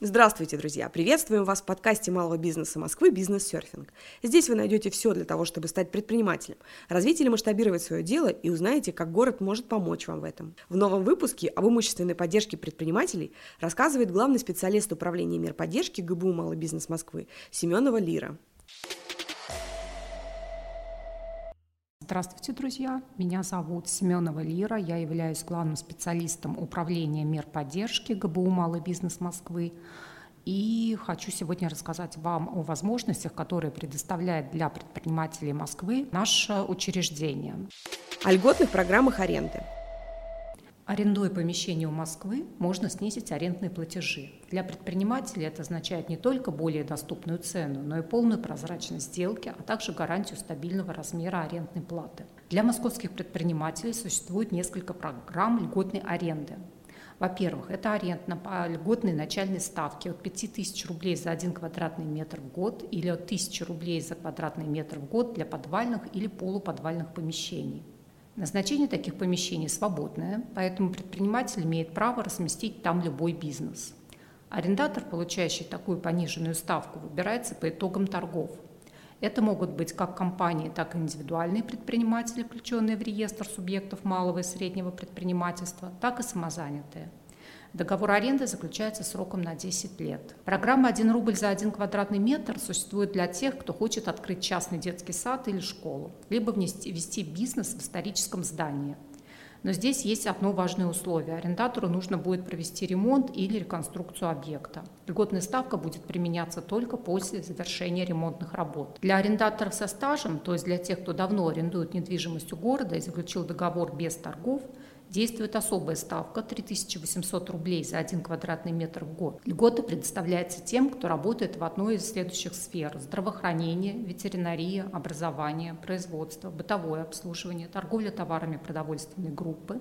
Здравствуйте, друзья! Приветствуем вас в подкасте малого бизнеса Москвы «Бизнес-серфинг». Здесь вы найдете все для того, чтобы стать предпринимателем, развить или масштабировать свое дело и узнаете, как город может помочь вам в этом. В новом выпуске об имущественной поддержке предпринимателей рассказывает главный специалист управления мер поддержки ГБУ «Малый бизнес Москвы» Семенова Лира. Здравствуйте, друзья! Меня зовут Семенова Лира. Я являюсь главным специалистом управления мер поддержки ГБУ «Малый бизнес Москвы». И хочу сегодня рассказать вам о возможностях, которые предоставляет для предпринимателей Москвы наше учреждение. О льготных программах аренды – Арендуя помещение у Москвы, можно снизить арендные платежи. Для предпринимателей это означает не только более доступную цену, но и полную прозрачность сделки, а также гарантию стабильного размера арендной платы. Для московских предпринимателей существует несколько программ льготной аренды. Во-первых, это аренда по льготной начальной ставке от 5000 рублей за 1 квадратный метр в год или от 1000 рублей за квадратный метр в год для подвальных или полуподвальных помещений. Назначение таких помещений свободное, поэтому предприниматель имеет право разместить там любой бизнес. Арендатор, получающий такую пониженную ставку, выбирается по итогам торгов. Это могут быть как компании, так и индивидуальные предприниматели, включенные в реестр субъектов малого и среднего предпринимательства, так и самозанятые – Договор аренды заключается сроком на 10 лет. Программа «1 рубль за 1 квадратный метр» существует для тех, кто хочет открыть частный детский сад или школу, либо внести, вести бизнес в историческом здании. Но здесь есть одно важное условие. Арендатору нужно будет провести ремонт или реконструкцию объекта. Льготная ставка будет применяться только после завершения ремонтных работ. Для арендаторов со стажем, то есть для тех, кто давно арендует недвижимость у города и заключил договор без торгов, действует особая ставка 3800 рублей за 1 квадратный метр в год. Льгота предоставляется тем, кто работает в одной из следующих сфер – здравоохранение, ветеринария, образование, производство, бытовое обслуживание, торговля товарами продовольственной группы,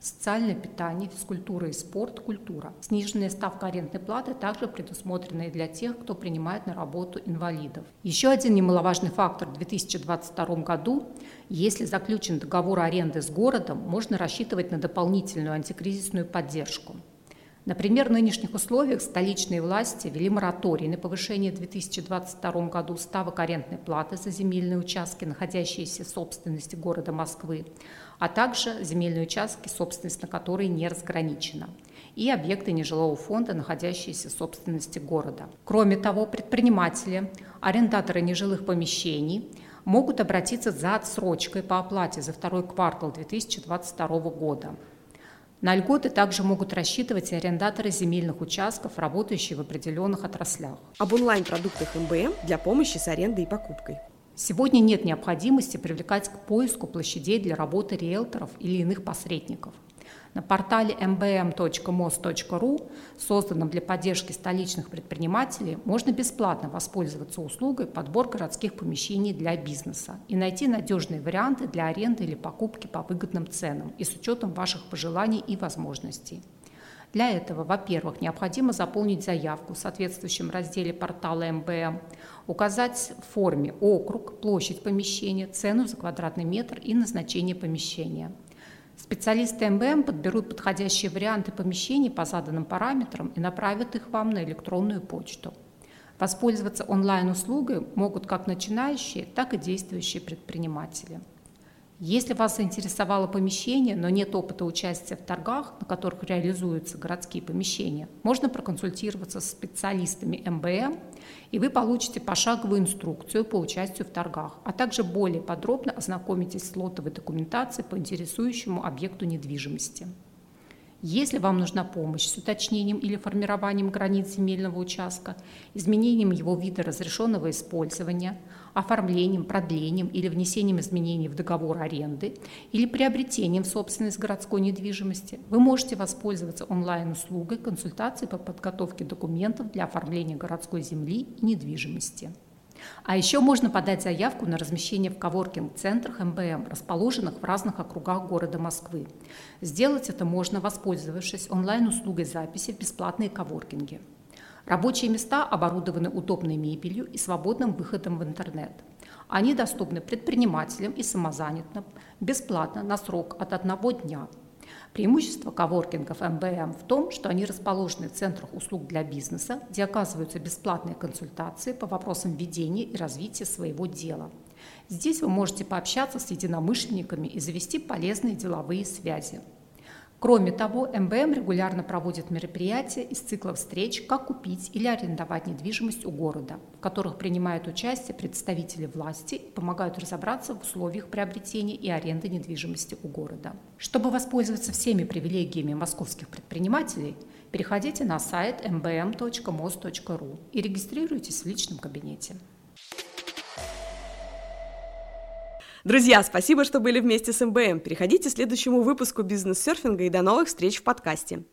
социальное питание, физкультура и спорт, культура. Сниженная ставка арендной платы также предусмотрена и для тех, кто принимает на работу инвалидов. Еще один немаловажный фактор в 2022 году – если заключен договор аренды с городом, можно рассчитывать на дополнительную антикризисную поддержку. Например, в нынешних условиях столичные власти ввели мораторий на повышение в 2022 году ставок арендной платы за земельные участки, находящиеся в собственности города Москвы, а также земельные участки, собственность на которые не разграничена, и объекты нежилого фонда, находящиеся в собственности города. Кроме того, предприниматели, арендаторы нежилых помещений – могут обратиться за отсрочкой по оплате за второй квартал 2022 года. На льготы также могут рассчитывать и арендаторы земельных участков, работающие в определенных отраслях. Об онлайн-продуктах МБМ для помощи с арендой и покупкой. Сегодня нет необходимости привлекать к поиску площадей для работы риэлторов или иных посредников – на портале mbm.mos.ru, созданном для поддержки столичных предпринимателей, можно бесплатно воспользоваться услугой подбор городских помещений для бизнеса и найти надежные варианты для аренды или покупки по выгодным ценам и с учетом ваших пожеланий и возможностей. Для этого, во-первых, необходимо заполнить заявку в соответствующем разделе портала МБМ, указать в форме округ, площадь помещения, цену за квадратный метр и назначение помещения – Специалисты МБМ подберут подходящие варианты помещений по заданным параметрам и направят их вам на электронную почту. Воспользоваться онлайн-услугой могут как начинающие, так и действующие предприниматели. Если вас заинтересовало помещение, но нет опыта участия в торгах, на которых реализуются городские помещения, можно проконсультироваться с специалистами МБМ, и вы получите пошаговую инструкцию по участию в торгах, а также более подробно ознакомитесь с лотовой документацией по интересующему объекту недвижимости. Если вам нужна помощь с уточнением или формированием границ земельного участка, изменением его вида разрешенного использования, оформлением, продлением или внесением изменений в договор аренды или приобретением в собственность городской недвижимости, вы можете воспользоваться онлайн-услугой консультации по подготовке документов для оформления городской земли и недвижимости. А еще можно подать заявку на размещение в коворкинг-центрах МБМ, расположенных в разных округах города Москвы. Сделать это можно, воспользовавшись онлайн-услугой записи в бесплатные коворкинги. Рабочие места оборудованы удобной мебелью и свободным выходом в интернет. Они доступны предпринимателям и самозанятым бесплатно на срок от одного дня. Преимущество коворкингов МБМ в том, что они расположены в центрах услуг для бизнеса, где оказываются бесплатные консультации по вопросам ведения и развития своего дела. Здесь вы можете пообщаться с единомышленниками и завести полезные деловые связи. Кроме того, МБМ регулярно проводит мероприятия из цикла встреч «Как купить или арендовать недвижимость у города», в которых принимают участие представители власти и помогают разобраться в условиях приобретения и аренды недвижимости у города. Чтобы воспользоваться всеми привилегиями московских предпринимателей, переходите на сайт mbm.mos.ru и регистрируйтесь в личном кабинете. Друзья, спасибо, что были вместе с МБМ. Переходите к следующему выпуску бизнес-серфинга и до новых встреч в подкасте.